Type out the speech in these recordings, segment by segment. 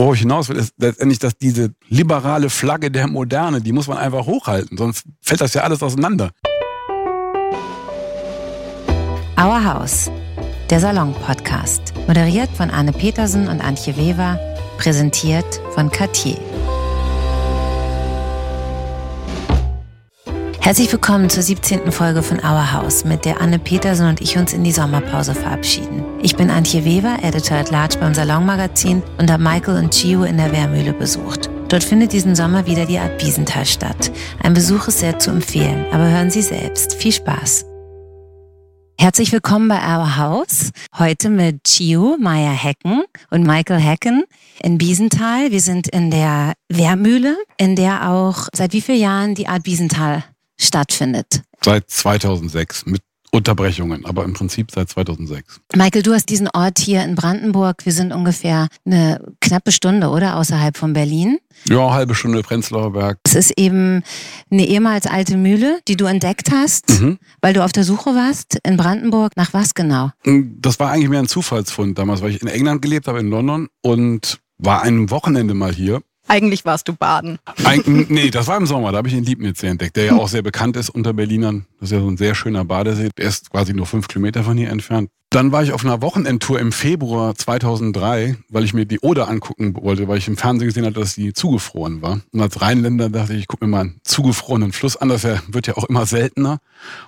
worauf ich hinaus will, ist letztendlich, dass diese liberale Flagge der Moderne, die muss man einfach hochhalten, sonst fällt das ja alles auseinander. Our House, der Salon-Podcast. Moderiert von Anne Petersen und Antje Weber, präsentiert von Cartier. Herzlich willkommen zur 17. Folge von Our House, mit der Anne Petersen und ich uns in die Sommerpause verabschieden. Ich bin Antje Weber, Editor at Large beim Salonmagazin und habe Michael und Gio in der Wehrmühle besucht. Dort findet diesen Sommer wieder die Art Wiesenthal statt. Ein Besuch ist sehr zu empfehlen, aber hören Sie selbst. Viel Spaß! Herzlich willkommen bei Our House. Heute mit Gio Meyer Hecken und Michael Hecken in Biesenthal. Wir sind in der Wehrmühle, in der auch seit wie vielen Jahren die Art Biesenthal stattfindet. Seit 2006 mit Unterbrechungen, aber im Prinzip seit 2006. Michael, du hast diesen Ort hier in Brandenburg. Wir sind ungefähr eine knappe Stunde, oder? Außerhalb von Berlin. Ja, halbe Stunde Prenzlauer Berg. Es ist eben eine ehemals alte Mühle, die du entdeckt hast, mhm. weil du auf der Suche warst in Brandenburg. Nach was genau? Das war eigentlich mehr ein Zufallsfund damals, weil ich in England gelebt habe, in London und war ein Wochenende mal hier eigentlich warst du baden. Eig nee, das war im Sommer. Da habe ich den Liebnitz entdeckt, der ja auch sehr bekannt ist unter Berlinern. Das ist ja so ein sehr schöner Badesee. Der ist quasi nur fünf Kilometer von hier entfernt. Dann war ich auf einer Wochenendtour im Februar 2003, weil ich mir die Oder angucken wollte, weil ich im Fernsehen gesehen hatte, dass die zugefroren war. Und als Rheinländer dachte ich, ich gucke mir mal einen zugefrorenen Fluss an. Das wird ja auch immer seltener.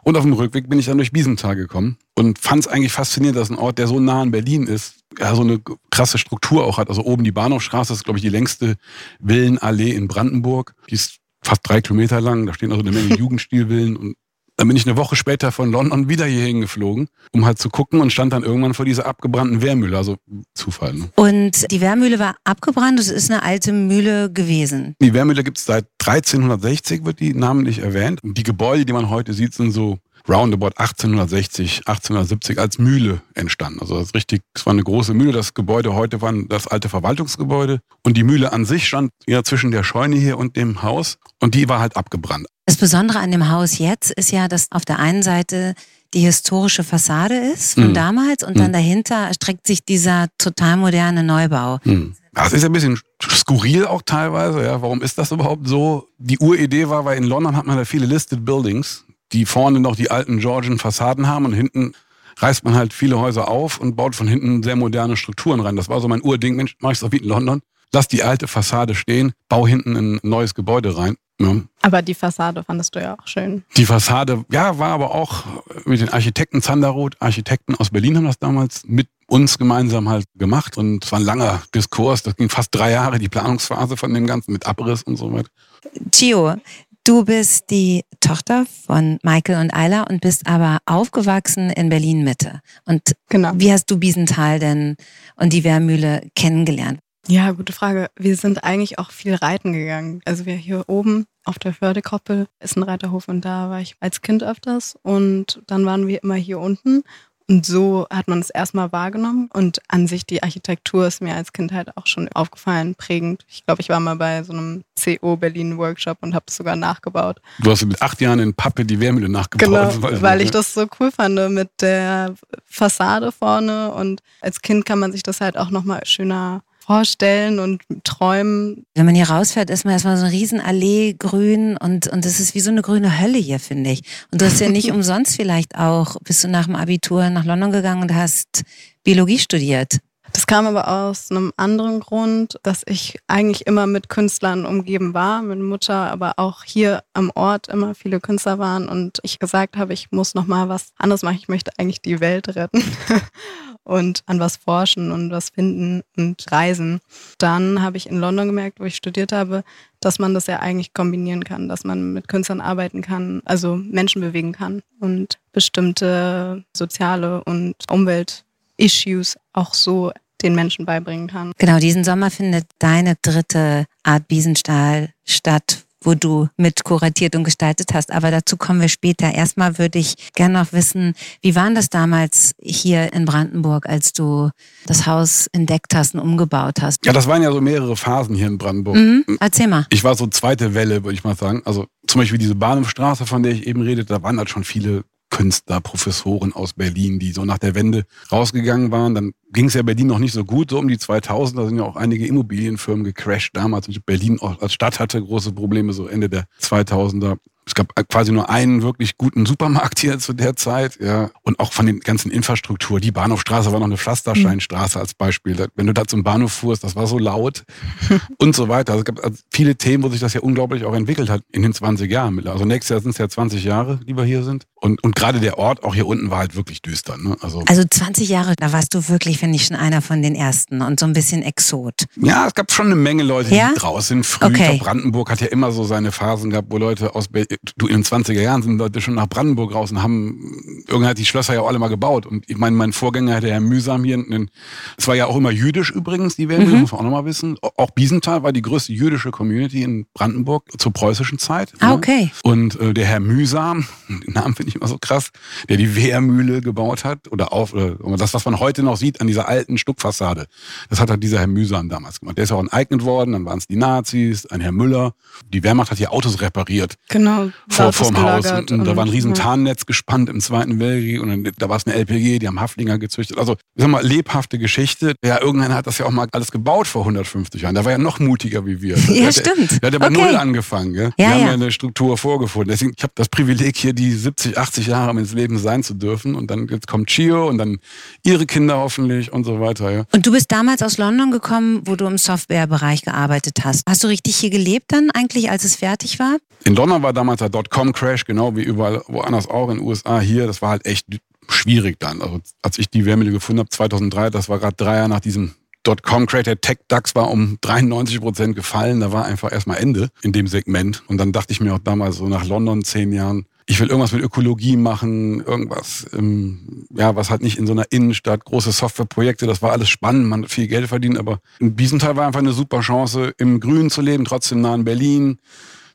Und auf dem Rückweg bin ich dann durch Biesenthal gekommen und fand es eigentlich faszinierend, dass ein Ort, der so nah an Berlin ist, ja, so eine krasse Struktur auch hat. Also oben die Bahnhofstraße ist, glaube ich, die längste Villenallee in Brandenburg. Die ist fast drei Kilometer lang. Da stehen also eine Menge Jugendstilvillen und dann bin ich eine Woche später von London wieder hierhin geflogen, um halt zu gucken und stand dann irgendwann vor dieser abgebrannten Wehrmühle. Also Zufall. Ne? Und die Wehrmühle war abgebrannt, es ist eine alte Mühle gewesen. Die Wehrmühle gibt es seit 1360, wird die namentlich erwähnt. Und die Gebäude, die man heute sieht, sind so roundabout 1860, 1870 als Mühle entstanden. Also das ist richtig, es war eine große Mühle. Das Gebäude heute war das alte Verwaltungsgebäude und die Mühle an sich stand ja zwischen der Scheune hier und dem Haus und die war halt abgebrannt. Das Besondere an dem Haus jetzt ist ja, dass auf der einen Seite die historische Fassade ist von mhm. damals und dann mhm. dahinter erstreckt sich dieser total moderne Neubau. Mhm. Das ist ein bisschen skurril auch teilweise. Ja, warum ist das überhaupt so? Die Uridee war, weil in London hat man da viele listed Buildings die vorne noch die alten Georgian Fassaden haben und hinten reißt man halt viele Häuser auf und baut von hinten sehr moderne Strukturen rein. Das war so mein Urding, Mensch, mach ich so wie in London. Lass die alte Fassade stehen, bau hinten ein neues Gebäude rein. Ja. Aber die Fassade fandest du ja auch schön. Die Fassade, ja, war aber auch mit den Architekten Zanderroth, Architekten aus Berlin haben das damals mit uns gemeinsam halt gemacht und es war ein langer Diskurs, das ging fast drei Jahre, die Planungsphase von dem Ganzen mit Abriss und so weiter. Gio, Du bist die Tochter von Michael und Ayla und bist aber aufgewachsen in Berlin Mitte. Und genau. wie hast du Biesenthal denn und die Wehrmühle kennengelernt? Ja, gute Frage. Wir sind eigentlich auch viel reiten gegangen. Also wir hier oben auf der Fördekoppel ist ein Reiterhof und da war ich als Kind öfters und dann waren wir immer hier unten und so hat man es erstmal wahrgenommen. Und an sich die Architektur ist mir als Kind halt auch schon aufgefallen, prägend. Ich glaube, ich war mal bei so einem CO Berlin Workshop und habe es sogar nachgebaut. Du hast mit acht Jahren in Pappe die Wehrmühle nachgebaut. Genau, weil, weil ich das so cool fand mit der Fassade vorne. Und als Kind kann man sich das halt auch nochmal schöner vorstellen und träumen. Wenn man hier rausfährt, ist man erstmal so eine Riesenallee grün und, und das ist wie so eine grüne Hölle hier, finde ich. Und du hast ja nicht umsonst vielleicht auch, bist du nach dem Abitur nach London gegangen und hast Biologie studiert. Das kam aber aus einem anderen Grund, dass ich eigentlich immer mit Künstlern umgeben war, mit Mutter, aber auch hier am Ort immer viele Künstler waren und ich gesagt habe, ich muss noch mal was anderes machen. Ich möchte eigentlich die Welt retten und an was forschen und was finden und reisen. Dann habe ich in London gemerkt, wo ich studiert habe, dass man das ja eigentlich kombinieren kann, dass man mit Künstlern arbeiten kann, also Menschen bewegen kann und bestimmte soziale und Umwelt Issues auch so den Menschen beibringen kann. Genau, diesen Sommer findet deine dritte Art Biesenstahl statt, wo du mit kuratiert und gestaltet hast. Aber dazu kommen wir später. Erstmal würde ich gerne noch wissen, wie war das damals hier in Brandenburg, als du das Haus entdeckt hast und umgebaut hast? Ja, das waren ja so mehrere Phasen hier in Brandenburg. Mhm. Erzähl mal. Ich war so zweite Welle, würde ich mal sagen. Also zum Beispiel diese Bahnhofstraße, von der ich eben redete, da waren halt schon viele Künstler, Professoren aus Berlin, die so nach der Wende rausgegangen waren. Dann ging es ja Berlin noch nicht so gut, so um die 2000. Da sind ja auch einige Immobilienfirmen gecrashed damals. Berlin auch als Stadt hatte große Probleme so Ende der 2000er. Es gab quasi nur einen wirklich guten Supermarkt hier zu der Zeit, ja. Und auch von den ganzen Infrastruktur. Die Bahnhofstraße war noch eine Pflastersteinstraße als Beispiel. Wenn du da zum Bahnhof fuhrst, das war so laut und so weiter. Also es gab also viele Themen, wo sich das ja unglaublich auch entwickelt hat in den 20 Jahren. Also nächstes Jahr sind es ja 20 Jahre, die wir hier sind. Und, und gerade der Ort auch hier unten war halt wirklich düster. Ne? Also, also 20 Jahre, da warst du wirklich, finde ich, schon einer von den ersten und so ein bisschen Exot. Ja, es gab schon eine Menge Leute, ja? die draußen früh. Okay. Brandenburg hat ja immer so seine Phasen gehabt, wo Leute aus Be du in den 20er Jahren sind Leute schon nach Brandenburg raus und haben irgendwann hat die Schlösser ja auch alle mal gebaut. Und ich meine, mein Vorgänger, der Herr Mühsam hier, es war ja auch immer jüdisch übrigens, die Welt, mhm. muss man auch nochmal wissen. Auch Biesenthal war die größte jüdische Community in Brandenburg zur preußischen Zeit. Ah, okay. Ja. Und äh, der Herr Mühsam, den Namen finde ich immer so krass, der die Wehrmühle gebaut hat oder auf, oder das, was man heute noch sieht an dieser alten Stuckfassade. Das hat halt dieser Herr Mühsam damals gemacht. Der ist auch enteignet worden, dann waren es die Nazis, ein Herr Müller. Die Wehrmacht hat hier Autos repariert. Genau. Vor, vorm Haus. Und, und, da war ein riesen Tarnnetz gespannt im Zweiten Weltkrieg und dann, da war es eine LPG, die haben Haflinger gezüchtet. Also, ich sag mal, lebhafte Geschichte. Ja, irgendeiner hat das ja auch mal alles gebaut vor 150 Jahren. Da war ja noch mutiger wie wir. ja, der, stimmt. Der, der hat ja bei okay. Null angefangen. Gell? Ja, wir haben ja eine Struktur vorgefunden. Deswegen, ich habe das Privileg, hier die 70, 80 Jahre ins Leben sein zu dürfen. Und dann jetzt kommt Chio und dann ihre Kinder hoffentlich und so weiter. Ja. Und du bist damals aus London gekommen, wo du im Softwarebereich gearbeitet hast. Hast du richtig hier gelebt dann eigentlich, als es fertig war? In London war damals der Dotcom-Crash, genau wie überall woanders auch in den USA. Hier, das war halt echt schwierig dann. Also als ich die Wärmele gefunden habe, 2003, das war gerade drei Jahre nach diesem Dotcom-Crash, der Tech-DAX war um 93 Prozent gefallen. Da war einfach erstmal Ende in dem Segment. Und dann dachte ich mir auch damals so nach London zehn Jahren, ich will irgendwas mit Ökologie machen, irgendwas, ähm, ja, was halt nicht in so einer Innenstadt, große Softwareprojekte, das war alles spannend, man hat viel Geld verdient, aber in Biesenthal war einfach eine super Chance, im Grün zu leben, trotzdem nah in Berlin,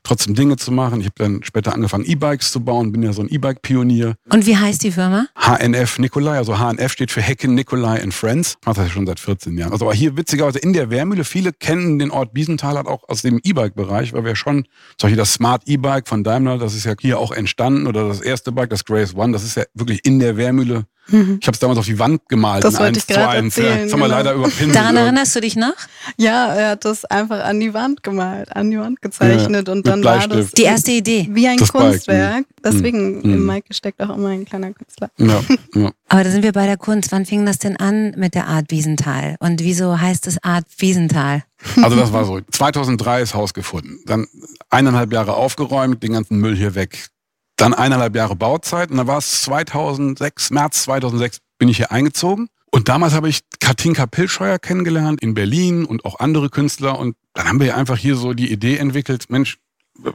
trotzdem Dinge zu machen. Ich habe dann später angefangen, E-Bikes zu bauen, bin ja so ein E-Bike-Pionier. Und wie heißt die Firma? HNF Nikolai, also HNF steht für Hecken Nikolai and Friends. Macht das ja schon seit 14 Jahren. Also aber hier witzigerweise in der Wehrmühle, viele kennen den Ort Biesenthal halt auch aus dem E-Bike-Bereich, weil wir schon, zum Beispiel das Smart E-Bike von Daimler, das ist ja hier auch entstanden, oder das erste Bike, das Grace One, das ist ja wirklich in der Wehrmühle Mhm. Ich habe es damals auf die Wand gemalt. Das wollte ich gerade erzählen. Das haben wir genau. leider überpinselt. Daran erinnerst du dich noch? Ja, er hat das einfach an die Wand gemalt, an die Wand gezeichnet ja, und dann war das die erste Idee. Wie ein das Kunstwerk. Mhm. Deswegen mhm. im Mike steckt auch immer ein kleiner Künstler. Ja, ja. Aber da sind wir bei der Kunst. Wann fing das denn an mit der Art Wiesenthal? Und wieso heißt es Art Wiesenthal? Also das war so. 2003 ist Haus gefunden. Dann eineinhalb Jahre aufgeräumt, den ganzen Müll hier weg dann eineinhalb Jahre Bauzeit und dann war es 2006, März 2006 bin ich hier eingezogen. Und damals habe ich Katinka Pilscheuer kennengelernt in Berlin und auch andere Künstler. Und dann haben wir einfach hier so die Idee entwickelt, Mensch,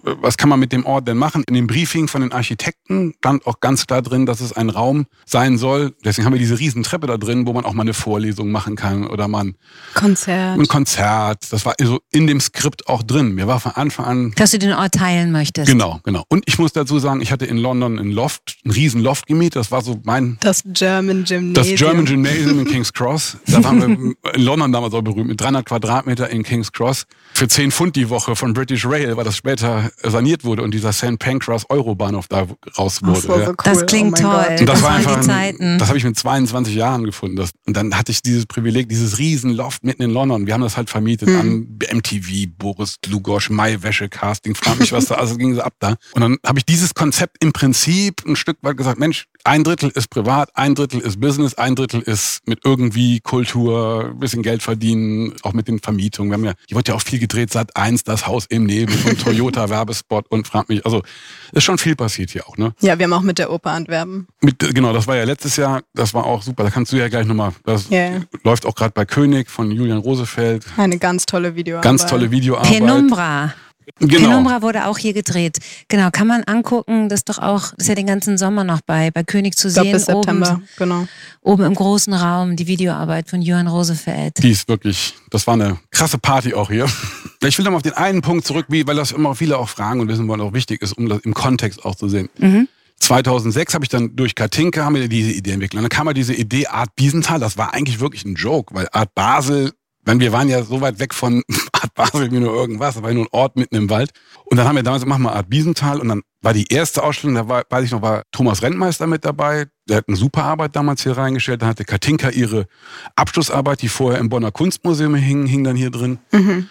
was kann man mit dem Ort denn machen? In dem Briefing von den Architekten stand auch ganz klar drin, dass es ein Raum sein soll. Deswegen haben wir diese riesen Treppe da drin, wo man auch mal eine Vorlesung machen kann oder man Konzert. ein Konzert. Das war so in dem Skript auch drin. Mir war von Anfang an, dass du den Ort teilen möchtest. Genau, genau. Und ich muss dazu sagen, ich hatte in London ein Loft, ein riesen Loft gemietet. Das war so mein das German Gymnasium. Das German Gymnasium in Kings Cross. Da waren wir in London damals auch berühmt mit 300 Quadratmeter in Kings Cross für 10 Pfund die Woche von British Rail, weil das später saniert wurde und dieser St. Pancras Eurobahnhof da raus wurde. Das, so cool. das klingt oh toll. Und das, das war einfach, die Zeiten. das habe ich mit 22 Jahren gefunden. Das, und dann hatte ich dieses Privileg, dieses Riesenloft mitten in London. Wir haben das halt vermietet hm. an MTV, Boris Lugosch, Maiwäsche, Casting, frag mich was da, also ging so ab da. Und dann habe ich dieses Konzept im Prinzip ein Stück weit gesagt, Mensch, ein Drittel ist privat, ein Drittel ist Business, ein Drittel ist mit irgendwie Kultur, ein bisschen Geld verdienen, auch mit den Vermietungen. Wir haben ja, hier wird ja auch viel gedreht, seit eins das Haus im Nebel und Toyota Werbespot und frag mich, also ist schon viel passiert hier auch, ne? Ja, wir haben auch mit der Oper Antwerpen. Mit, genau, das war ja letztes Jahr, das war auch super. Da kannst du ja gleich nochmal, das yeah. läuft auch gerade bei König von Julian Rosefeld. Eine ganz tolle Videoarbeit. Ganz tolle Videoarbeit. Penumbra. Genau. Penumbra wurde auch hier gedreht. Genau, kann man angucken. Das ist doch auch, das ist ja den ganzen Sommer noch bei, bei König zu sehen. Bis September, oben, genau. Oben im großen Raum, die Videoarbeit von Johann Rosefeld. Die ist wirklich, das war eine krasse Party auch hier. Ich will nochmal auf den einen Punkt zurück, wie, weil das immer viele auch fragen und wissen wollen, auch wichtig ist, um das im Kontext auch zu sehen. Mhm. 2006 habe ich dann durch Katinka haben wir diese Idee entwickelt. Und dann kam mal diese Idee Art Biesenthal. Das war eigentlich wirklich ein Joke, weil Art Basel wenn wir waren ja so weit weg von Art Basel wie nur irgendwas, war nur ein Ort mitten im Wald. Und dann haben wir damals, machen wir Art Biesenthal und dann war die erste Ausstellung, da war, weiß ich noch, war Thomas Rentmeister mit dabei. Der hat eine super Arbeit damals hier reingestellt. Dann hatte Katinka ihre Abschlussarbeit, die vorher im Bonner Kunstmuseum hing, hing dann hier drin. Mhm.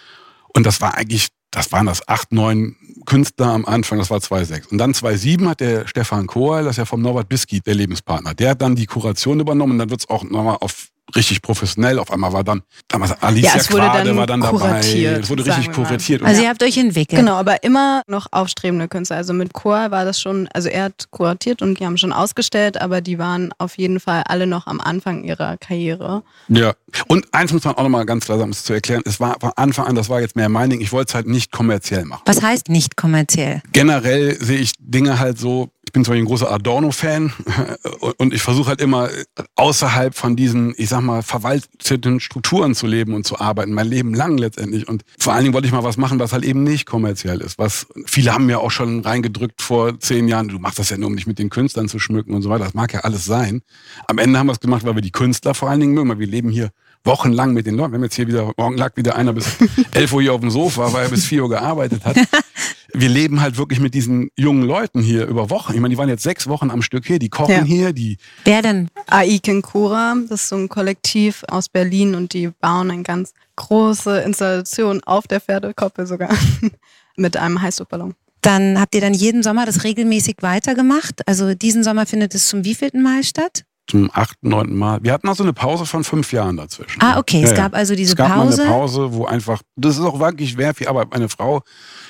Und das war eigentlich, das waren das acht, neun Künstler am Anfang, das war 2,6. Und dann 2,7 hat der Stefan Kohl, das ist ja vom Norbert Bisky, der Lebenspartner, der hat dann die Kuration übernommen und dann wird es auch nochmal auf richtig professionell. Auf einmal war dann damals Alicia ja, es wurde Quade dann war dann dabei. Es wurde richtig kuratiert. Also ihr habt euch entwickelt. Genau, aber immer noch aufstrebende Künstler. Also mit Chor war das schon, also er hat kuratiert und die haben schon ausgestellt, aber die waren auf jeden Fall alle noch am Anfang ihrer Karriere. Ja, und eins muss man auch nochmal ganz klar sagen, um es zu erklären, es war von Anfang an, das war jetzt mehr mein Ding, ich wollte es halt nicht kommerziell machen. Was heißt nicht kommerziell? Generell sehe ich Dinge halt so, ich bin zwar ein großer Adorno-Fan und ich versuche halt immer außerhalb von diesen, ich sag mal, verwalteten Strukturen zu leben und zu arbeiten, mein Leben lang letztendlich. Und vor allen Dingen wollte ich mal was machen, was halt eben nicht kommerziell ist. Was viele haben mir auch schon reingedrückt vor zehn Jahren, du machst das ja nur, um dich mit den Künstlern zu schmücken und so weiter. Das mag ja alles sein. Am Ende haben wir es gemacht, weil wir die Künstler vor allen Dingen mögen, weil wir leben hier wochenlang mit den Leuten. Wir haben jetzt hier wieder, morgen lag wieder einer bis 11 Uhr hier auf dem Sofa, weil er bis 4 Uhr gearbeitet hat. Wir leben halt wirklich mit diesen jungen Leuten hier über Wochen. Ich meine, die waren jetzt sechs Wochen am Stück hier, die kochen ja. hier, die. Wer denn? AI Kenkura, das ist so ein Kollektiv aus Berlin und die bauen eine ganz große Installation auf der Pferdekoppel sogar mit einem Heißluftballon. Dann habt ihr dann jeden Sommer das regelmäßig weitergemacht. Also diesen Sommer findet es zum wievielten Mal statt? Zum achten, neunten Mal. Wir hatten also eine Pause von fünf Jahren dazwischen. Ah, okay. Ja, es gab also diese Pause. Es gab Pause. Eine Pause, wo einfach, das ist auch wirklich schwer viel Arbeit. Meine Frau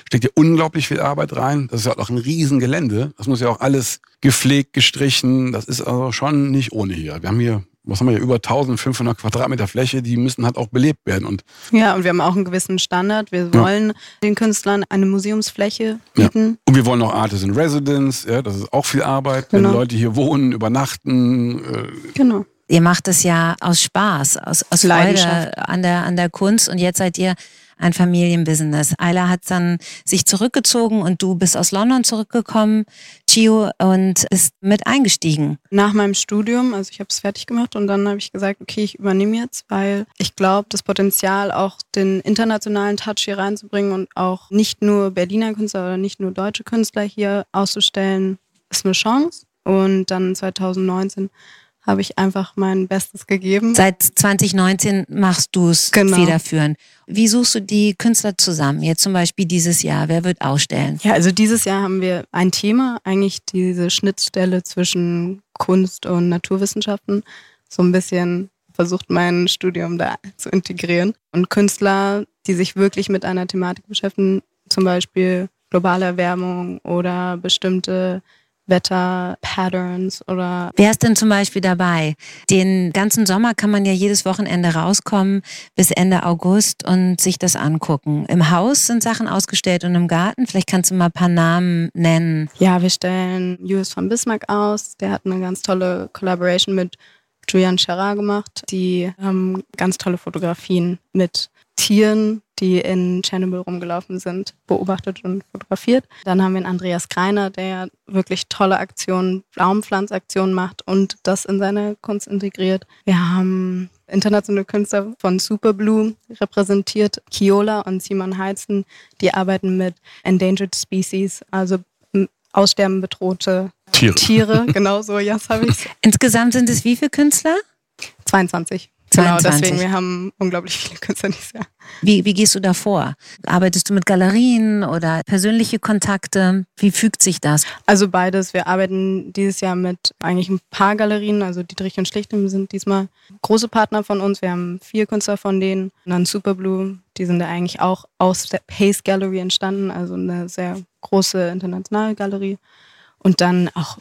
steckt hier unglaublich viel Arbeit rein. Das ist ja auch ein Riesengelände. Das muss ja auch alles gepflegt, gestrichen. Das ist also schon nicht ohne hier. Wir haben hier was haben wir hier, über 1500 Quadratmeter Fläche, die müssen halt auch belebt werden. Und ja, und wir haben auch einen gewissen Standard. Wir wollen ja. den Künstlern eine Museumsfläche bieten. Ja. Und wir wollen auch Artists in Residence, ja, das ist auch viel Arbeit, genau. wenn Leute hier wohnen, übernachten. Äh genau. Ihr macht es ja aus Spaß, aus, aus Freude an der, an der Kunst und jetzt seid ihr ein Familienbusiness. Ayla hat dann sich zurückgezogen und du bist aus London zurückgekommen, Chio, und bist mit eingestiegen. Nach meinem Studium, also ich habe es fertig gemacht und dann habe ich gesagt, okay, ich übernehme jetzt, weil ich glaube, das Potenzial, auch den internationalen Touch hier reinzubringen und auch nicht nur Berliner Künstler oder nicht nur deutsche Künstler hier auszustellen, ist eine Chance. Und dann 2019 habe ich einfach mein Bestes gegeben. Seit 2019 machst du es genau. federführend. Wie suchst du die Künstler zusammen? Jetzt zum Beispiel dieses Jahr. Wer wird ausstellen? Ja, also dieses Jahr haben wir ein Thema, eigentlich diese Schnittstelle zwischen Kunst und Naturwissenschaften. So ein bisschen versucht mein Studium da zu integrieren. Und Künstler, die sich wirklich mit einer Thematik beschäftigen, zum Beispiel globale Erwärmung oder bestimmte Wetterpatterns oder. Wer ist denn zum Beispiel dabei? Den ganzen Sommer kann man ja jedes Wochenende rauskommen bis Ende August und sich das angucken. Im Haus sind Sachen ausgestellt und im Garten. Vielleicht kannst du mal ein paar Namen nennen. Ja, wir stellen Julius von Bismarck aus. Der hat eine ganz tolle Collaboration mit Julian Scherer gemacht. Die haben ganz tolle Fotografien mit Tieren, die in Tschernobyl rumgelaufen sind, beobachtet und fotografiert. Dann haben wir einen Andreas Kreiner, der wirklich tolle Aktionen, Baumpflanzaktionen macht und das in seine Kunst integriert. Wir haben internationale Künstler von Superblue repräsentiert, Kiola und Simon Heizen, die arbeiten mit Endangered Species, also aussterben bedrohte Tiere. Tiere, genau so, jetzt habe ich Insgesamt sind es wie viele Künstler? 22. 22. Genau, deswegen, wir haben unglaublich viele Künstler dieses Jahr. Wie, wie gehst du da vor? Arbeitest du mit Galerien oder persönliche Kontakte? Wie fügt sich das? Also beides. Wir arbeiten dieses Jahr mit eigentlich ein paar Galerien. Also Dietrich und Schlichtem sind diesmal große Partner von uns. Wir haben vier Künstler von denen. Und dann Superblue, die sind ja eigentlich auch aus der Pace Gallery entstanden, also eine sehr große internationale Galerie. Und dann auch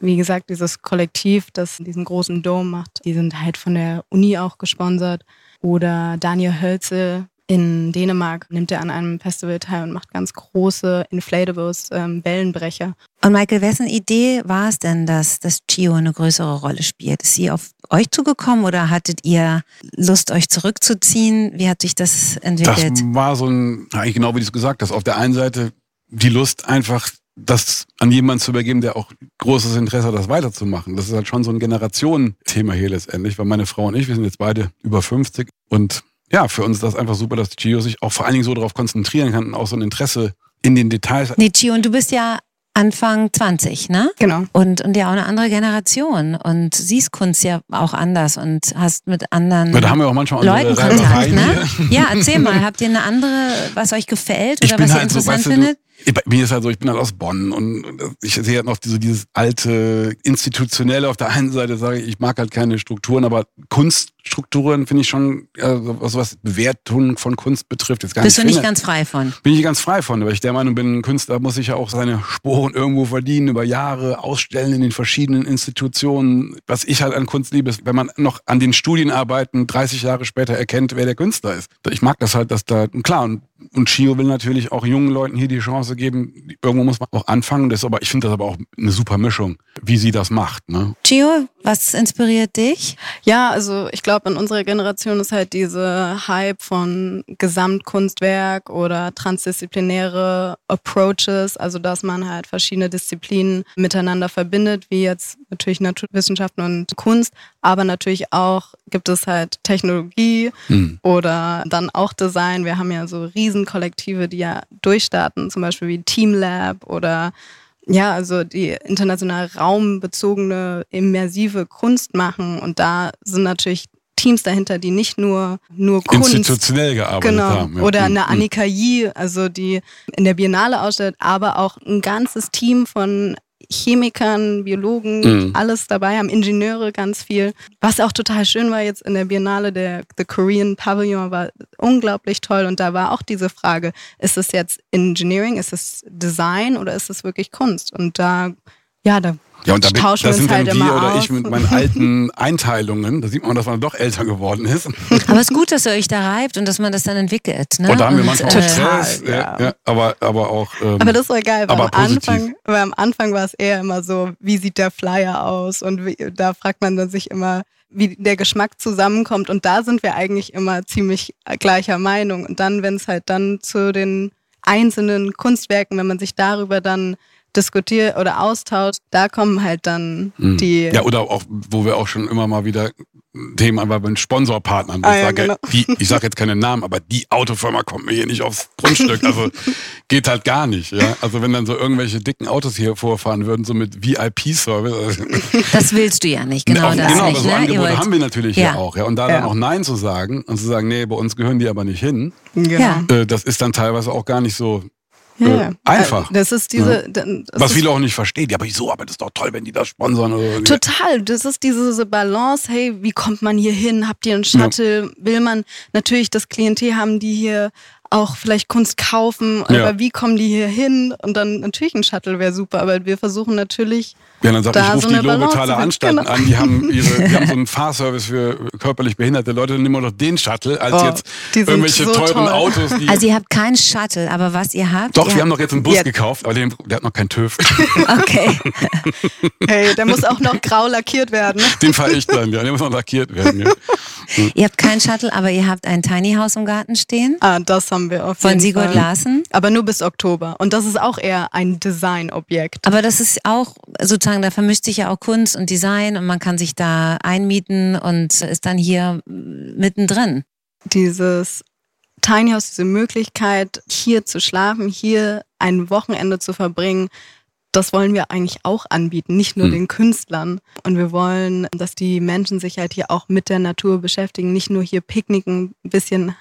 wie gesagt, dieses Kollektiv, das diesen großen Dom macht, die sind halt von der Uni auch gesponsert. Oder Daniel Hölze in Dänemark nimmt er an einem Festival teil und macht ganz große Inflatables, ähm, Wellenbrecher. Und Michael, wessen Idee war es denn, dass das Chio eine größere Rolle spielt? Ist sie auf euch zugekommen oder hattet ihr Lust, euch zurückzuziehen? Wie hat sich das entwickelt? Das war so ein, eigentlich genau wie du es gesagt hast. Auf der einen Seite die Lust, einfach das an jemanden zu übergeben, der auch großes Interesse hat, das weiterzumachen. Das ist halt schon so ein Generationenthema hier letztendlich, weil meine Frau und ich, wir sind jetzt beide über 50 und ja, für uns ist das einfach super, dass Gio sich auch vor allen Dingen so darauf konzentrieren kann und auch so ein Interesse in den Details. Nee, Gio, und du bist ja Anfang 20, ne? Genau. Und, und ja auch eine andere Generation und siehst Kunst ja auch anders und hast mit anderen Ja, da haben wir auch manchmal Leuten Kontakt, ne? hier. Ja, erzähl mal, habt ihr eine andere, was euch gefällt oder was ihr halt so, interessant weißt du, findet? Du, bei mir ist halt so, ich bin halt aus Bonn und ich sehe halt noch diese, dieses alte institutionelle. Auf der einen Seite sage ich, ich mag halt keine Strukturen, aber Kunststrukturen finde ich schon, also was, was Bewertung von Kunst betrifft, jetzt gar Bist du nicht nicht finde. ganz frei von? bin ich ganz frei von, weil ich der Meinung bin, ein Künstler muss sich ja auch seine Sporen irgendwo verdienen, über Jahre ausstellen in den verschiedenen Institutionen. Was ich halt an Kunst liebe, ist, wenn man noch an den Studienarbeiten 30 Jahre später erkennt, wer der Künstler ist. Ich mag das halt, dass da, klar, und, und Chio will natürlich auch jungen Leuten hier die Chance geben, irgendwo muss man auch anfangen. Das aber, ich finde das aber auch eine super Mischung, wie sie das macht. Ne? Gio, was inspiriert dich? Ja, also ich glaube, in unserer Generation ist halt diese Hype von Gesamtkunstwerk oder transdisziplinäre Approaches, also dass man halt verschiedene Disziplinen miteinander verbindet, wie jetzt natürlich Naturwissenschaften und Kunst, aber natürlich auch gibt es halt Technologie Hm. oder dann auch Design. Wir haben ja so Riesenkollektive, die ja durchstarten, zum Beispiel wie Team Lab oder ja, also die international raumbezogene, immersive Kunst machen. Und da sind natürlich Teams dahinter, die nicht nur, nur Kunst. Institutionell gearbeitet Genau. haben. ja. Oder Hm, eine hm. Annika Yee, also die in der Biennale ausstellt, aber auch ein ganzes Team von Chemikern, Biologen, Mhm. alles dabei haben, Ingenieure ganz viel. Was auch total schön war jetzt in der Biennale, der The Korean Pavilion war unglaublich toll und da war auch diese Frage, ist es jetzt Engineering, ist es Design oder ist es wirklich Kunst? Und da, ja, da Ja, und da, bin, tauschen da wir uns sind halt dann wir oder ich mit meinen alten Einteilungen. Da sieht man, dass man doch älter geworden ist. Aber es ist gut, dass ihr euch da reibt und dass man das dann entwickelt. Ne? Und da haben wir manchmal auch äh, Stress. ja. Ja, ja, aber, aber auch. Ähm, Aber das war geil, weil, aber am positiv. Anfang, weil am Anfang war es eher immer so, wie sieht der Flyer aus? Und wie, da fragt man dann sich immer, wie der Geschmack zusammenkommt. Und da sind wir eigentlich immer ziemlich gleicher Meinung. Und dann, wenn es halt dann zu den einzelnen Kunstwerken, wenn man sich darüber dann diskutiert oder austauscht, da kommen halt dann Mhm. die. Ja, oder auch, wo wir auch schon immer mal wieder Themen haben, bei Sponsorpartnern. Ah, ich, ja, sage, genau. die, ich sage jetzt keinen Namen, aber die Autofirma kommt mir hier nicht aufs Grundstück. Also geht halt gar nicht. Ja? Also wenn dann so irgendwelche dicken Autos hier vorfahren würden, so mit VIP-Service. Also, Das willst du ja nicht, genau Auch- das genau, nicht. aber so ne? Ihr Angebote wollt- haben wir natürlich Ja. hier auch. Ja? Und da Ja. dann auch Nein zu sagen und zu sagen, nee, bei uns gehören die aber nicht hin, genau. Ja. äh, das ist dann teilweise auch gar nicht so Ja, äh, ja. einfach. Das ist diese. das Was ist viele auch nicht verstehen. Ja, aber wieso? Aber das ist doch toll, wenn die das sponsern. Oder Total, das ist diese Balance, hey, wie kommt man hier hin? Habt ihr einen Shuttle? Will man natürlich das Klientel haben, die hier auch vielleicht Kunst kaufen, Ja. aber wie kommen die hier hin? Und dann natürlich ein Shuttle wäre super, aber wir versuchen natürlich, Ja, dann sag ich, da ich rufe so die Lobetaler. Anstalten Genau. an, die haben, ihre, die haben so einen Fahrservice für körperlich behinderte Leute, dann nehmen wir doch den Shuttle, als Oh, jetzt irgendwelche so teuren toll. Autos, die. Also ihr habt keinen Shuttle, aber was ihr habt? doch, ihr wir haben doch jetzt einen Bus Ja. gekauft, aber den, der hat noch keinen TÜV. Okay. hey, der muss auch noch grau lackiert werden. Den fahre ich dann, ja. Der muss noch lackiert werden. Ja. ihr habt keinen Shuttle, aber ihr habt ein Tiny House im Garten stehen Ah, das haben wir auf von jeden Sigurd Fall. Larsen. Aber nur bis Oktober. Und das ist auch eher ein Designobjekt. Aber das ist auch sozusagen, da vermischt sich ja auch Kunst und Design und man kann sich da einmieten und ist dann hier mittendrin. dieses Tiny House, diese Möglichkeit, hier zu schlafen, hier ein Wochenende zu verbringen, das wollen wir eigentlich auch anbieten, nicht nur Hm. den Künstlern. Und wir wollen, dass die Menschen sich halt hier auch mit der Natur beschäftigen, nicht nur hier picknicken, ein bisschen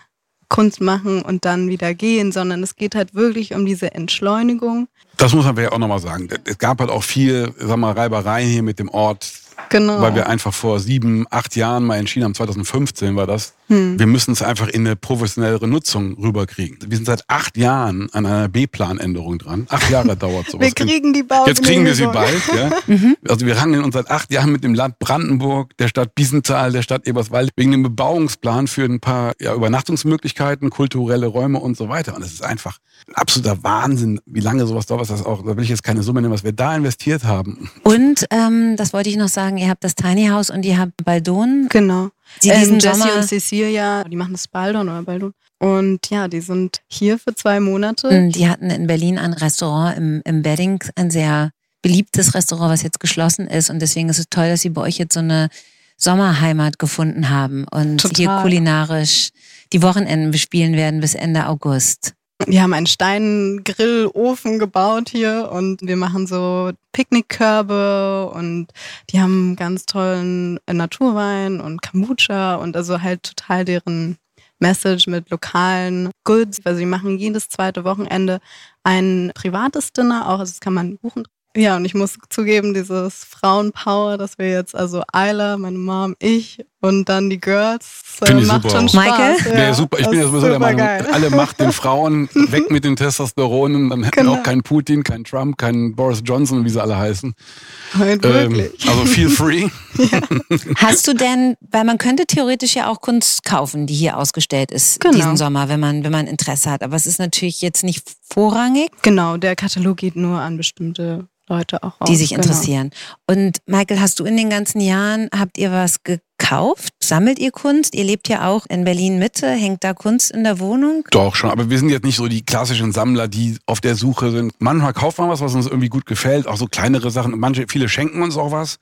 Kunst machen und dann wieder gehen, sondern es geht halt wirklich um diese Entschleunigung. Das muss man ja auch nochmal sagen. Es gab halt auch viel, sag mal, Reibereien hier mit dem Ort, Genau. weil wir einfach vor sieben, acht Jahren mal entschieden haben, 2015 war das, Hm. wir müssen es einfach in eine professionellere Nutzung rüberkriegen. Wir sind seit acht Jahren an einer B-Planänderung dran. Acht Jahre dauert sowas. wir kriegen die Bau Jetzt kriegen wir sie bald. Ja? Also wir rangeln uns seit acht Jahren mit dem Land Brandenburg, der Stadt Biesenthal, der Stadt Eberswalde wegen dem Bebauungsplan für ein paar ja, Übernachtungsmöglichkeiten, kulturelle Räume und so weiter. Und es ist einfach ein absoluter Wahnsinn, wie lange sowas dauert. Das auch, da will ich jetzt keine Summe nennen, was wir da investiert haben. Und ähm, das wollte ich noch sagen, ihr habt das Tiny House und ihr habt Baldon. Genau. Die diesen ähm, Jessie und Cecilia, die machen das Baldon oder Baldon. Und ja, die sind hier für zwei Monate. Mm, Die hatten in Berlin ein Restaurant im, im Wedding, ein sehr beliebtes Restaurant, was jetzt geschlossen ist. Und deswegen ist es toll, dass sie bei euch jetzt so eine Sommerheimat gefunden haben und Total. hier kulinarisch die Wochenenden bespielen werden bis Ende August. Die haben einen Steingrillofen gebaut hier und wir machen so Picknickkörbe und die haben ganz tollen Naturwein und Kombucha und also halt total deren Message mit lokalen Goods. Also sie machen jedes zweite Wochenende ein privates Dinner auch, also das kann man buchen ja, und ich muss zugeben, dieses Frauenpower, dass wir jetzt, also Ayla, meine Mom, ich und dann die Girls, äh, macht super. schon Spaß. Michael? Ja, ja, super. Ich bin ja sowieso der Meinung, geil. alle Macht den Frauen, weg mit den Testosteronen, dann hätten genau. wir auch keinen Putin, keinen Trump, keinen Boris Johnson, wie sie alle heißen. Nein, ähm, also feel free. ja. Hast du denn, weil man könnte theoretisch ja auch Kunst kaufen, die hier ausgestellt ist genau. diesen Sommer, wenn man, wenn man Interesse hat. Aber es ist natürlich jetzt nicht vorrangig. Genau, der Katalog geht nur an bestimmte Leute auch Die sich genau. interessieren. Und Michael, hast du in den ganzen Jahren, habt ihr was gekauft? Sammelt ihr Kunst? Ihr lebt ja auch in Berlin Mitte. Hängt da Kunst in der Wohnung? Doch schon, aber wir sind jetzt nicht so die klassischen Sammler, die auf der Suche sind. Manchmal kauft man was, was uns irgendwie gut gefällt, auch so kleinere Sachen. Manche, viele schenken uns auch was.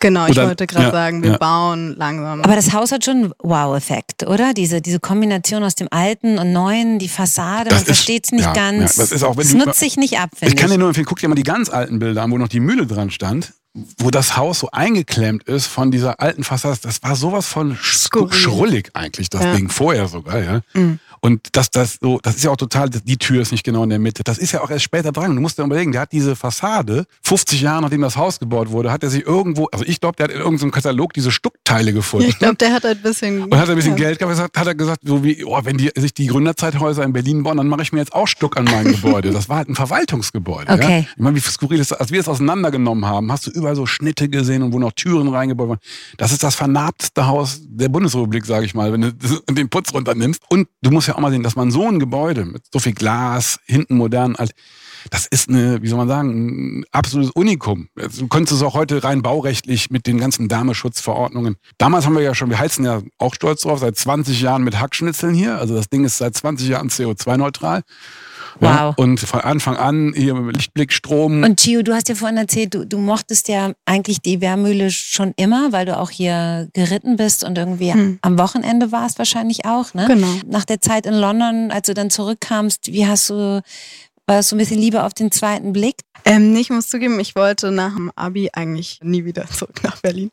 Genau, ich oder, wollte gerade ja, sagen, wir ja. bauen langsam. Aber das Haus hat schon einen Wow-Effekt, oder? Diese, diese Kombination aus dem Alten und Neuen, die Fassade, das man versteht es nicht ja, ganz. das ist auch, wenn das du, nutzt sich nicht ab, Ich kann dir nur empfehlen, guck dir mal die ganz alten Bilder an, wo noch die Mühle dran stand wo das Haus so eingeklemmt ist von dieser alten Fassade, das war sowas von schrullig eigentlich, das ja. Ding vorher sogar, ja. Mhm. Und dass das so, das ist ja auch total, die Tür ist nicht genau in der Mitte. Das ist ja auch erst später dran. Du musst dir überlegen, der hat diese Fassade, 50 Jahre nachdem das Haus gebaut wurde, hat er sich irgendwo, also ich glaube, der hat in irgendeinem Katalog diese Stuckteile gefunden. Ich glaube, der hat ein bisschen. Und hat ein bisschen ja. Geld gehabt, hat er gesagt, so wie, oh, wenn die, sich die Gründerzeithäuser in Berlin bauen, dann mache ich mir jetzt auch Stuck an mein Gebäude. Das war halt ein Verwaltungsgebäude. Okay. Ja? Ich meine, wie skurril ist das, als wir es auseinandergenommen haben, hast du überall so Schnitte gesehen und wo noch Türen reingebaut waren. Das ist das vernarbteste Haus der Bundesrepublik, sage ich mal, wenn du den Putz runternimmst. Und du musst ja auch mal sehen, dass man so ein Gebäude mit so viel Glas, hinten modern, alt, das ist eine, wie soll man sagen, ein absolutes Unikum. Du könntest es auch heute rein baurechtlich mit den ganzen Dameschutzverordnungen. Damals haben wir ja schon, wir heizen ja auch stolz drauf, seit 20 Jahren mit Hackschnitzeln hier. Also das Ding ist seit 20 Jahren CO2-neutral. Ja, wow. und von Anfang an hier mit Lichtblickstrom. Und Gio, du hast ja vorhin erzählt, du, du mochtest ja eigentlich die Wärmühle schon immer, weil du auch hier geritten bist und irgendwie hm. am Wochenende warst wahrscheinlich auch, ne? Genau. Nach der Zeit in London, als du dann zurückkamst, wie hast du, war es so ein bisschen lieber auf den zweiten Blick? Ähm, ich muss zugeben, ich wollte nach dem Abi eigentlich nie wieder zurück nach Berlin,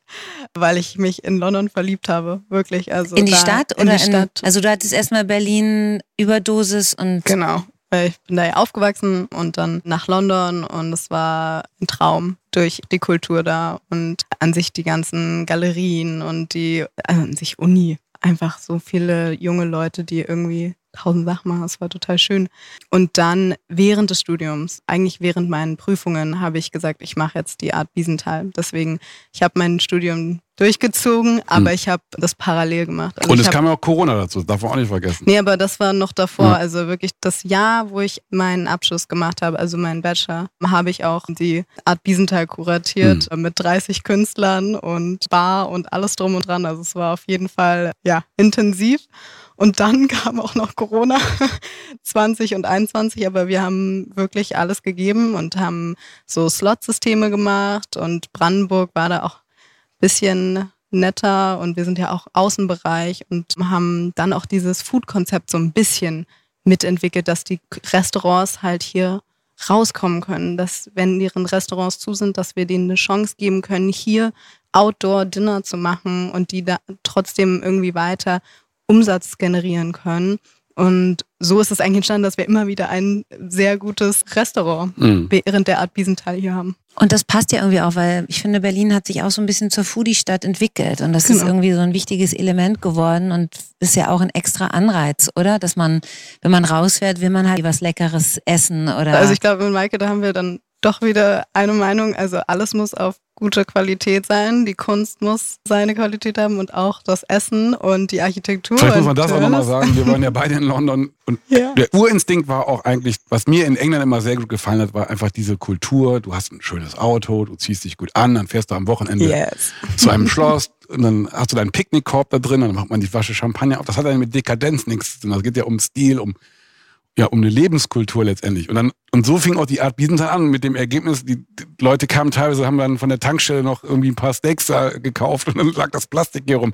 weil ich mich in London verliebt habe, wirklich. Also in die Stadt in oder die Stadt? In, also du hattest erstmal Berlin Überdosis und genau. Ich bin da ja aufgewachsen und dann nach London und es war ein Traum durch die Kultur da und an sich die ganzen Galerien und die, also an sich Uni. Einfach so viele junge Leute, die irgendwie tausend Sachen machen. Es war total schön. Und dann während des Studiums, eigentlich während meinen Prüfungen, habe ich gesagt, ich mache jetzt die Art Wiesenthal. Deswegen, ich habe mein Studium durchgezogen, aber hm. ich habe das parallel gemacht. Also und es kam ja auch Corona dazu, das darf man auch nicht vergessen. Nee, aber das war noch davor. Ja. Also wirklich das Jahr, wo ich meinen Abschluss gemacht habe, also meinen Bachelor, habe ich auch die Art Wiesenthal kuratiert hm. mit 30 Künstlern und Bar und alles drum und dran. Also es war auf jeden Fall ja intensiv. Und dann kam auch noch Corona 20 und 21, aber wir haben wirklich alles gegeben und haben so Slot-Systeme gemacht und Brandenburg war da auch ein bisschen netter und wir sind ja auch Außenbereich und haben dann auch dieses Food-Konzept so ein bisschen mitentwickelt, dass die Restaurants halt hier rauskommen können, dass wenn deren Restaurants zu sind, dass wir denen eine Chance geben können, hier Outdoor-Dinner zu machen und die da trotzdem irgendwie weiter Umsatz generieren können. Und so ist es eigentlich entstanden, dass wir immer wieder ein sehr gutes Restaurant mhm. während der Art Biesenthal hier haben. Und das passt ja irgendwie auch, weil ich finde, Berlin hat sich auch so ein bisschen zur Foodie-Stadt entwickelt. Und das genau. ist irgendwie so ein wichtiges Element geworden und ist ja auch ein extra Anreiz, oder? Dass man, wenn man rausfährt, will man halt was Leckeres essen oder. Also ich glaube, mit Maike, da haben wir dann doch wieder eine Meinung. Also alles muss auf gute Qualität sein. Die Kunst muss seine Qualität haben und auch das Essen und die Architektur. Vielleicht muss man das auch nochmal sagen. Wir waren ja beide in London und ja. der Urinstinkt war auch eigentlich, was mir in England immer sehr gut gefallen hat, war einfach diese Kultur. Du hast ein schönes Auto, du ziehst dich gut an, dann fährst du am Wochenende yes. zu einem Schloss und dann hast du deinen Picknickkorb da drin, dann macht man die Flasche Champagner auf. Das hat dann mit Dekadenz nichts zu tun. Das geht ja um Stil, um ja, um eine Lebenskultur letztendlich. Und dann, und so fing auch die Art Biesenthal an mit dem Ergebnis, die, die, Leute kamen teilweise, haben dann von der Tankstelle noch irgendwie ein paar Steaks da gekauft und dann lag das Plastik hier rum.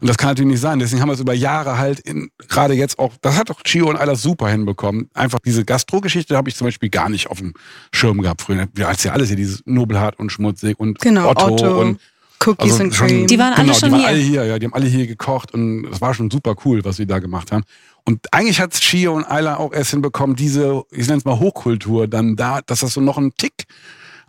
Und das kann natürlich nicht sein. Deswegen haben wir es über Jahre halt in, gerade jetzt auch, das hat doch Chio und Eiler super hinbekommen. Einfach diese Gastro-Geschichte habe ich zum Beispiel gar nicht auf dem Schirm gehabt früher. Ja, als ja alles hier, dieses Nobelhart und Schmutzig und Genau, Otto, Otto. und Cookies also and schon- Cream. Die waren alle genau, schon die waren hier. alle hier, ja, die haben alle hier gekocht und das war schon super cool, was sie da gemacht haben. Und eigentlich hat Chio und Ayla auch erst hinbekommen, diese, ich nenne es mal Hochkultur, dann da, dass das so noch ein Tick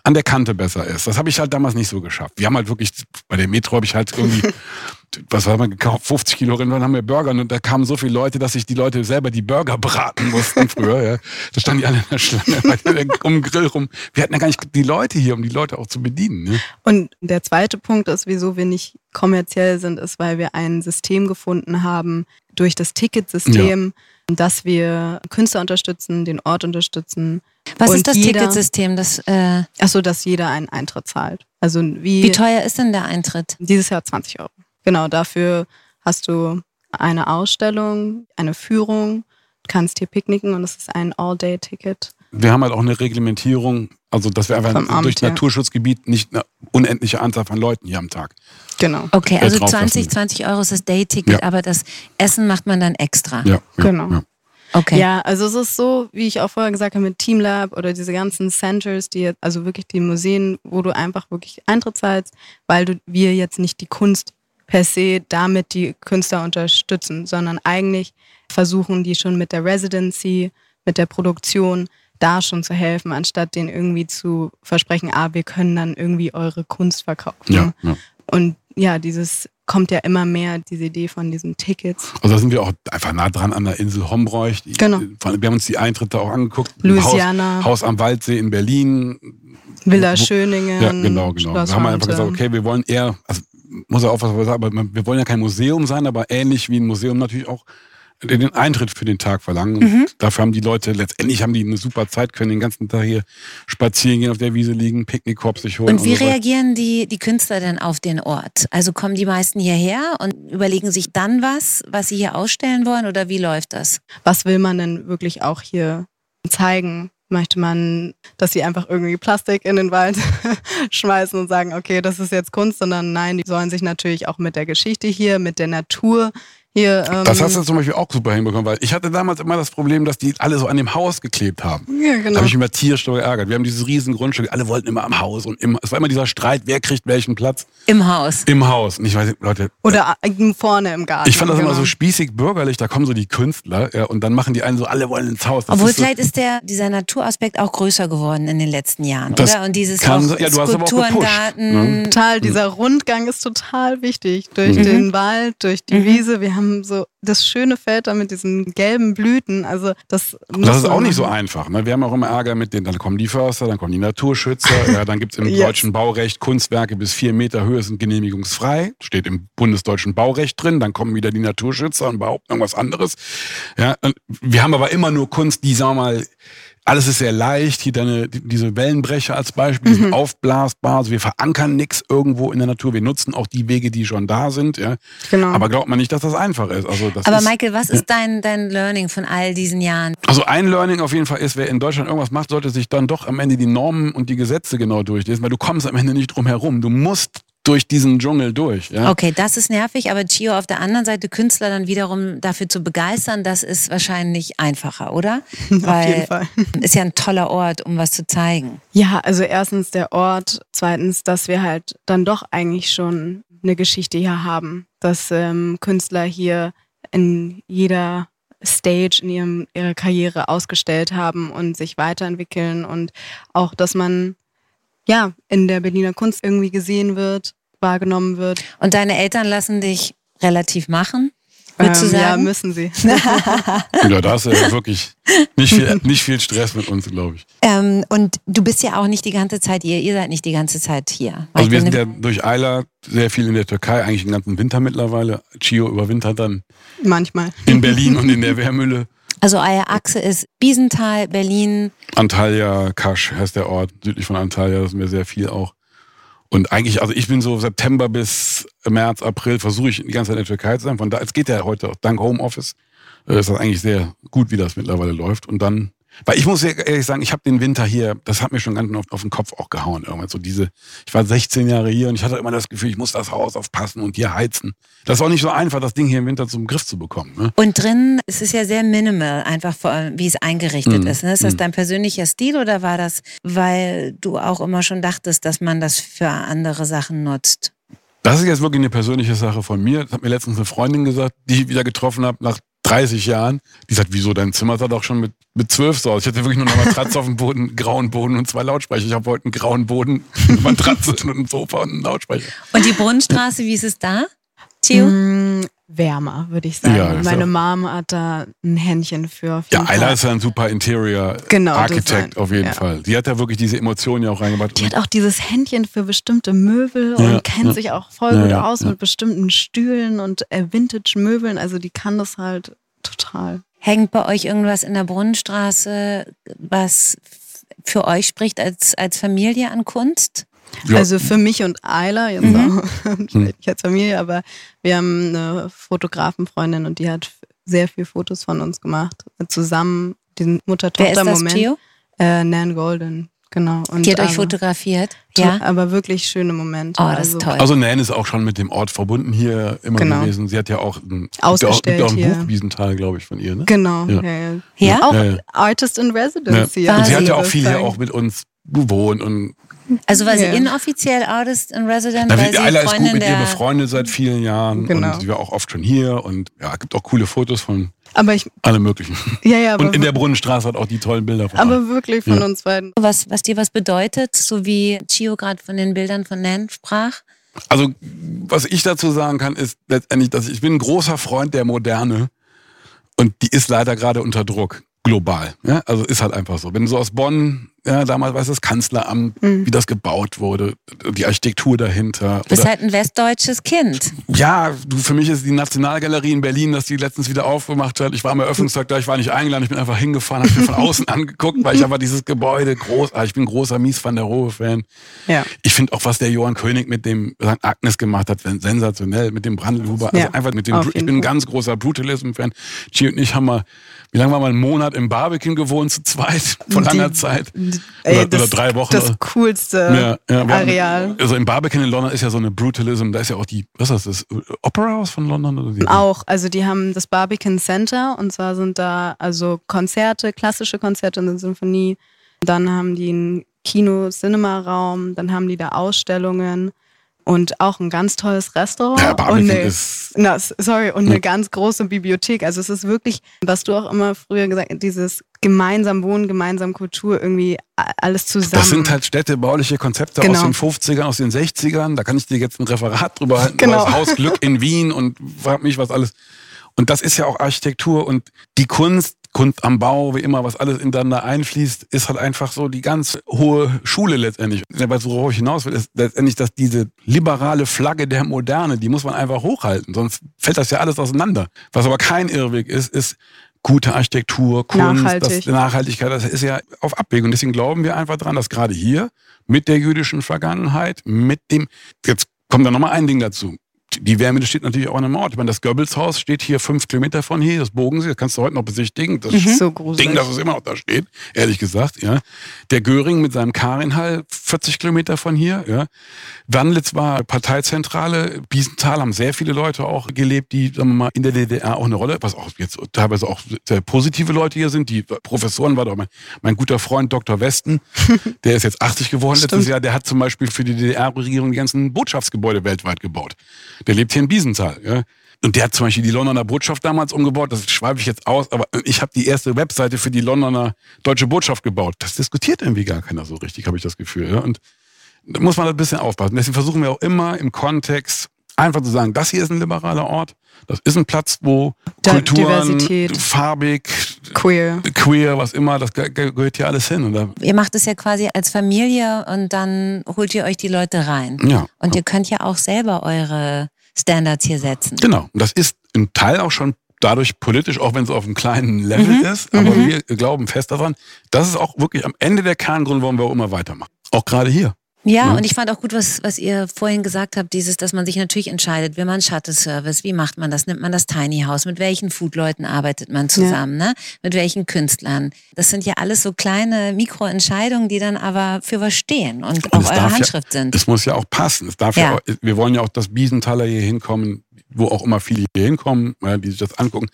an der Kante besser ist. Das habe ich halt damals nicht so geschafft. Wir haben halt wirklich, bei der Metro habe ich halt irgendwie, was haben wir gekauft, 50 Kilo Rind, dann haben wir Burger und da kamen so viele Leute, dass sich die Leute selber die Burger braten mussten früher. Ja. Da standen die alle in der Schlange um den Grill rum. Wir hatten ja gar nicht die Leute hier, um die Leute auch zu bedienen. Ne? Und der zweite Punkt ist, wieso wir nicht kommerziell sind, ist, weil wir ein System gefunden haben durch das Ticketsystem, dass wir Künstler unterstützen, den Ort unterstützen. Was Und ist das jeder- Ticketsystem? Das, äh, Achso, dass jeder einen Eintritt zahlt. Also wie, wie teuer ist denn der Eintritt? dieses Jahr 20 Euro. Genau, dafür hast du eine Ausstellung, eine Führung, kannst hier picknicken und es ist ein All-Day-Ticket. Wir haben halt auch eine Reglementierung, also dass wir einfach Amt, durch ja. Naturschutzgebiet nicht eine unendliche Anzahl von Leuten hier am Tag. Genau. Okay, Äh, also drauf 20, lassen. 20 Euro ist das Day-Ticket, Ja. aber das Essen macht man dann extra. Ja, ja, Genau. Ja. Okay. Ja, also es ist so, wie ich auch vorher gesagt habe, mit Teamlab oder diese ganzen Centers, die jetzt, also wirklich die Museen, wo du einfach wirklich Eintritt zahlst, weil du, wir jetzt nicht die Kunst per se damit die Künstler unterstützen, sondern eigentlich versuchen die schon mit der Residency, mit der Produktion da schon zu helfen, anstatt denen irgendwie zu versprechen, ah, wir können dann irgendwie eure Kunst verkaufen. Ja, ja. Und ja, dieses kommt ja immer mehr, diese Idee von diesen Tickets. Also da sind wir auch einfach nah dran an der Insel Hombroich. Die- Genau. Wir haben uns die Eintritte auch angeguckt. Louisiana. Haus, Haus am Waldsee in Berlin. Villa Schöningen. Ja, genau, genau. Schloss Da haben wir einfach gesagt, okay, wir wollen eher, also muss ja auch was sagen, aber wir wollen ja kein Museum sein, aber ähnlich wie ein Museum natürlich auch den Eintritt für den Tag verlangen. Und Mhm. Dafür haben die Leute, letztendlich haben die eine super Zeit, können den ganzen Tag hier spazieren gehen, auf der Wiese liegen, Picknickkorb sich holen. Und wie so weiter. reagieren die, die Künstler denn auf den Ort? Also kommen die meisten hierher und überlegen sich dann was, was sie hier ausstellen wollen oder wie läuft das? Was will man denn wirklich auch hier zeigen? Möchte man, dass sie einfach irgendwie Plastik in den Wald schmeißen und sagen, okay, das ist jetzt Kunst, sondern nein, die sollen sich natürlich auch mit der Geschichte hier, mit der Natur hier. Ähm, Das hast du zum Beispiel auch super hinbekommen, weil ich hatte damals immer das Problem, dass die alle so an dem Haus geklebt haben. Ja, Da genau. habe ich mich immer tierisch darüber geärgert. Wir haben dieses riesen Grundstück, alle wollten immer am Haus und immer, es war immer dieser Streit, wer kriegt welchen Platz Im Haus. im Haus. Und ich weiß nicht, Leute, Oder äh, vorne im Garten. ich fand das immer genau. so spießig bürgerlich, da kommen so die Künstler ja, und dann machen die einen so, alle wollen ins Haus. Das Obwohl ist so, vielleicht ist der, dieser Naturaspekt auch größer geworden in den letzten Jahren, Das oder? Und dieses kann auch. Ja, du hast aber auch gepusht, Garten. ne? Total, dieser Rundgang ist total wichtig. Durch Mhm. den Wald, durch die Mhm. Wiese. Wir haben so das schöne Feld da mit diesen gelben Blüten. Also das, das ist auch nicht so einfach. Ne? Wir haben auch immer Ärger mit denen, dann kommen die Förster, dann kommen die Naturschützer, ja, dann gibt's im Yes. deutschen Baurecht Kunstwerke bis vier Meter Höhe sind genehmigungsfrei, steht im bundesdeutschen Baurecht drin, dann kommen wieder die Naturschützer und behaupten irgendwas anderes. Ja, wir haben aber immer nur Kunst, die, sagen wir mal, alles ist sehr leicht, hier deine, die- diese Wellenbrecher als Beispiel, die Mhm. sind aufblasbar, also wir verankern nichts irgendwo in der Natur, wir nutzen auch die Wege, die schon da sind, ja. Genau. Aber glaubt man nicht, dass das einfach ist. Also das Aber ist, Michael, was ist dein, dein Learning von all diesen Jahren? also ein Learning auf jeden Fall ist, wer in Deutschland irgendwas macht, sollte sich dann doch am Ende die Normen und die Gesetze genau durchlesen, weil du kommst am Ende nicht drum herum. Du musst durch diesen Dschungel durch. Ja? Okay, das ist nervig, aber Gio auf der anderen Seite Künstler dann wiederum dafür zu begeistern, das ist wahrscheinlich einfacher, oder? Auf jeden Fall. ist ja ein toller Ort, um was zu zeigen. Ja, also erstens der Ort, zweitens, dass wir halt dann doch eigentlich schon eine Geschichte hier haben, dass ähm, Künstler hier in jeder Stage in ihrem, ihrer Karriere ausgestellt haben und sich weiterentwickeln und auch, dass man ja in der Berliner Kunst irgendwie gesehen wird, wahrgenommen wird. Und deine Eltern lassen dich relativ machen, würdest du Ähm, ja, sagen? müssen sie. Ja, da ist ja wirklich nicht viel, nicht viel Stress mit uns, glaube ich. ähm, und du bist ja auch nicht die ganze Zeit hier, ihr seid nicht die ganze Zeit hier. Also wir sind ja durch Eiler sehr viel in der Türkei, eigentlich den ganzen Winter mittlerweile. Chio überwintert dann Manchmal. in Berlin und in der Wehrmühle. Also eure Achse ist Biesenthal, Berlin. Antalya, Kasch heißt der Ort, südlich von Antalya, da sind wir sehr viel auch. Und eigentlich, also ich bin so September bis März, April, versuche ich die ganze Zeit in der Türkei zu sein. Von da, es geht ja heute auch dank Homeoffice, äh, ist das eigentlich sehr gut, wie das mittlerweile läuft. Und dann Weil ich muss ehrlich sagen, ich habe den Winter hier, das hat mir schon ganz oft auf den Kopf auch gehauen. Irgendwann so diese, ich war 16 Jahre hier und ich hatte immer das Gefühl, ich muss das Haus aufpassen und hier heizen. Das ist auch nicht so einfach, das Ding hier im Winter zum Griff zu bekommen. Ne? Und drin ist es ja sehr minimal, einfach wie es eingerichtet mm, ist. Ne? Ist das mm. dein persönlicher Stil oder war das, weil du auch immer schon dachtest, dass man das für andere Sachen nutzt? Das ist jetzt wirklich eine persönliche Sache von mir. Das hat mir letztens eine Freundin gesagt, die ich wieder getroffen habe nach 30 Jahren. Die sagt, wieso, dein Zimmer sah doch schon mit, mit 12 so aus. Ich hatte wirklich nur eine Matratze auf dem Boden, grauen Boden und zwei Lautsprecher. Ich habe heute einen grauen Boden, eine Matratze und ein Sofa und einen Lautsprecher. Und die Brunnenstraße, wie ist es da? Theo? Mm, wärmer, würde ich sagen. Ja, Meine Mom hat da ein Händchen für. Ja, Ayla ist ja ein super Interior genau, Architect auf jeden ja. Fall. Die hat ja wirklich diese Emotionen ja auch reingebracht. Die hat auch dieses Händchen für bestimmte Möbel ja, und kennt sich auch voll gut aus mit bestimmten Stühlen und äh, Vintage-Möbeln. Also die kann das halt total. Hängt bei euch irgendwas in der Brunnenstraße, was für euch spricht als, als Familie an Kunst? Ja. Also für mich und Ayla, jetzt mhm. auch, nicht als Familie, aber wir haben eine Fotografenfreundin und die hat sehr viele Fotos von uns gemacht. Zusammen, den Mutter-Tochter-Moment. Äh, Nan Golden, genau. Und die hat euch fotografiert? Ja. Aber wirklich schöne Momente. Oh, das ist also, toll. Also Nan ist auch schon mit dem Ort verbunden hier immer genau. gewesen. Sie hat ja auch ein, Ausgestellt gibt auch, gibt auch ein Buch Wiesenthal, glaube ich, von ihr. Ne? Genau. Ja. Ja, ja. Auch Artist in Residence. Ja. Und sie hat ja auch viel hier auch mit uns gewohnt und also war sie yeah. inoffiziell Artist in Resident? Na, weil sie Ayla ist gut mit ihr befreundet seit vielen Jahren genau. und sie war auch oft schon hier und ja, gibt auch coole Fotos von aber ich, alle möglichen. Ja, ja, und in der Brunnenstraße hat auch die tollen Bilder von Aber allen. wirklich von ja. uns beiden. Was, was dir was bedeutet, so wie Chio gerade von den Bildern von Nan sprach? Also, was ich dazu sagen kann, ist letztendlich, dass ich bin ein großer Freund der Moderne und die ist leider gerade unter Druck global. Ja? Also ist halt einfach so. Wenn du so aus Bonn ja, damals weiß das Kanzleramt, mhm. wie das gebaut wurde, die Architektur dahinter. Du bist halt ein westdeutsches Kind. Ja, du, für mich ist die Nationalgalerie in Berlin, dass die letztens wieder aufgemacht hat. Ich war am Eröffnungstag da, ich war nicht eingeladen, ich bin einfach hingefahren, habe mir von außen angeguckt, weil ich einfach dieses Gebäude groß, ah, ich bin großer Mies van der Rohe-Fan. Ja. Ich finde auch, was der Johann König mit dem St. Agnes gemacht hat, sensationell, mit dem Brandelhuber. Also ja. einfach mit dem, ich bin ein ganz großer Brutalism-Fan. Chi und ich haben mal, wie lange waren wir, einen Monat im Barbican gewohnt, zu zweit, vor langer Zeit. Ey, oder, das, oder, drei Wochen. Das coolste ja, ja, Areal. Also im Barbican in London ist ja so eine Brutalism, da ist ja auch die, was ist das, das Opera House von London? Oder die, auch, also die haben das Barbican Center und zwar sind da also Konzerte, klassische Konzerte in der Symphonie. Dann haben die einen Kino-Cinema-Raum, dann haben die da Ausstellungen und auch ein ganz tolles Restaurant ja, und eine, ist na, sorry und eine ganz große Bibliothek. Also es ist wirklich, was du auch immer früher gesagt hast, dieses gemeinsam wohnen, gemeinsam Kultur irgendwie alles zusammen. Das sind halt städtebauliche Konzepte genau. aus den 50ern, aus den 60ern. Da kann ich dir jetzt ein Referat drüber halten. Genau. Das Haus Glück in Wien und frag mich was alles. Und das ist ja auch Architektur und die Kunst Kunst am Bau, wie immer, was alles ineinander einfließt, ist halt einfach so die ganz hohe Schule letztendlich. Was worauf ich hinaus will, ist letztendlich, dass diese liberale Flagge der Moderne, die muss man einfach hochhalten, sonst fällt das ja alles auseinander. Was aber kein Irrweg ist, ist gute Architektur, Kunst, Nachhaltig. das, Nachhaltigkeit, das ist ja auf Abwägung. Deswegen glauben wir einfach dran, dass gerade hier mit der jüdischen Vergangenheit, mit dem, jetzt kommt da nochmal ein Ding dazu die Wärme steht natürlich auch an einem Ort. Ich meine, das Goebbelshaus steht hier fünf Kilometer von hier, das Bogensee, das kannst du heute noch besichtigen. Das mhm. so Ding, dass es immer noch da steht, ehrlich gesagt. Ja. Der Göring mit seinem Karinhall, 40 Kilometer von hier. Ja. Wandlitz war Parteizentrale. Biesenthal haben sehr viele Leute auch gelebt, die sagen wir mal, in der DDR auch eine Rolle, was auch jetzt teilweise auch sehr positive Leute hier sind. Die Professoren war doch mein, mein guter Freund Dr. Westen, der ist jetzt 80 geworden letztes Jahr. Der hat zum Beispiel für die DDR-Regierung die ganzen Botschaftsgebäude weltweit gebaut. Der lebt hier in Biesenthal. Ja. Und der hat zum Beispiel die Londoner Botschaft damals umgebaut. Das schreibe ich jetzt aus, aber ich habe die erste Webseite für die Londoner Deutsche Botschaft gebaut. Das diskutiert irgendwie gar keiner so richtig, habe ich das Gefühl. Ja. Und da muss man ein bisschen aufpassen. Deswegen versuchen wir auch immer im Kontext einfach zu sagen, das hier ist ein liberaler Ort. Das ist ein Platz, wo da, Kulturen, farbig, queer. queer, was immer, das gehört hier alles hin. Oder? Ihr macht es ja quasi als Familie und dann holt ihr euch die Leute rein. Ja. Und ihr könnt ja auch selber eure Standards hier setzen. Genau. Und das ist ein Teil auch schon dadurch politisch, auch wenn es auf einem kleinen Level mhm. ist. Aber mhm. wir glauben fest daran, das ist auch wirklich am Ende der Kerngrund, warum wir auch immer weitermachen. Auch gerade hier. Ja, ja, und ich fand auch gut, was, was ihr vorhin gesagt habt, dieses, dass man sich natürlich entscheidet, will man Shuttle-Service, wie macht man das? Nimmt man das Tiny House? Mit welchen Foodleuten arbeitet man zusammen? Ja. Ne? Mit welchen Künstlern? Das sind ja alles so kleine Mikroentscheidungen, die dann aber für was stehen und, und auch eure Handschrift ja, sind. Es muss ja auch passen. Es darf ja. auch, wir wollen ja auch, dass Biesenthaler hier hinkommen, wo auch immer viele hier hinkommen, die sich das angucken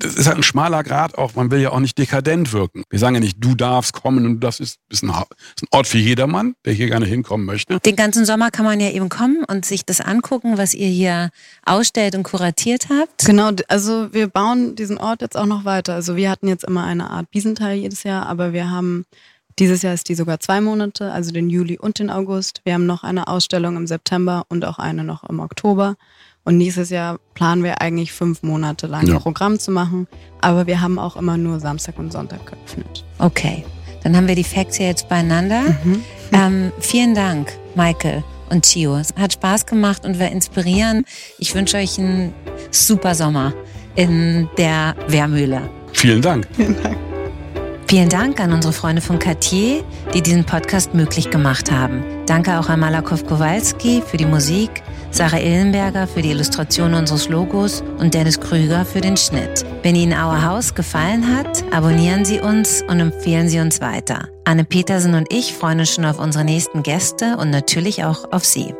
das ist halt ein schmaler Grad auch. Man will ja auch nicht dekadent wirken. Wir sagen ja nicht, du darfst kommen und das ist, ist, ein, ist ein Ort für jedermann, der hier gerne hinkommen möchte. Den ganzen Sommer kann man ja eben kommen und sich das angucken, was ihr hier ausstellt und kuratiert habt. Genau, also wir bauen diesen Ort jetzt auch noch weiter. Also wir hatten jetzt immer eine Art Biesenteil jedes Jahr, aber wir haben dieses Jahr ist die sogar zwei Monate, also den Juli und den August. Wir haben noch eine Ausstellung im September und auch eine noch im Oktober. Und nächstes Jahr planen wir eigentlich fünf Monate lang ja. Programm zu machen. Aber wir haben auch immer nur Samstag und Sonntag geöffnet. Okay, dann haben wir die Facts hier jetzt beieinander. Mhm. Ähm, vielen Dank, Michael und Chio. Es hat Spaß gemacht und war inspirierend. Ich wünsche euch einen super Sommer in der Wehrmühle. Vielen Dank. Vielen Dank. Vielen Dank an unsere Freunde von Cartier, die diesen Podcast möglich gemacht haben. Danke auch an Malakow Kowalski für die Musik, Sarah Illenberger für die Illustration unseres Logos und Dennis Krüger für den Schnitt. Wenn Ihnen Our House gefallen hat, abonnieren Sie uns und empfehlen Sie uns weiter. Anne Petersen und ich freuen uns schon auf unsere nächsten Gäste und natürlich auch auf Sie.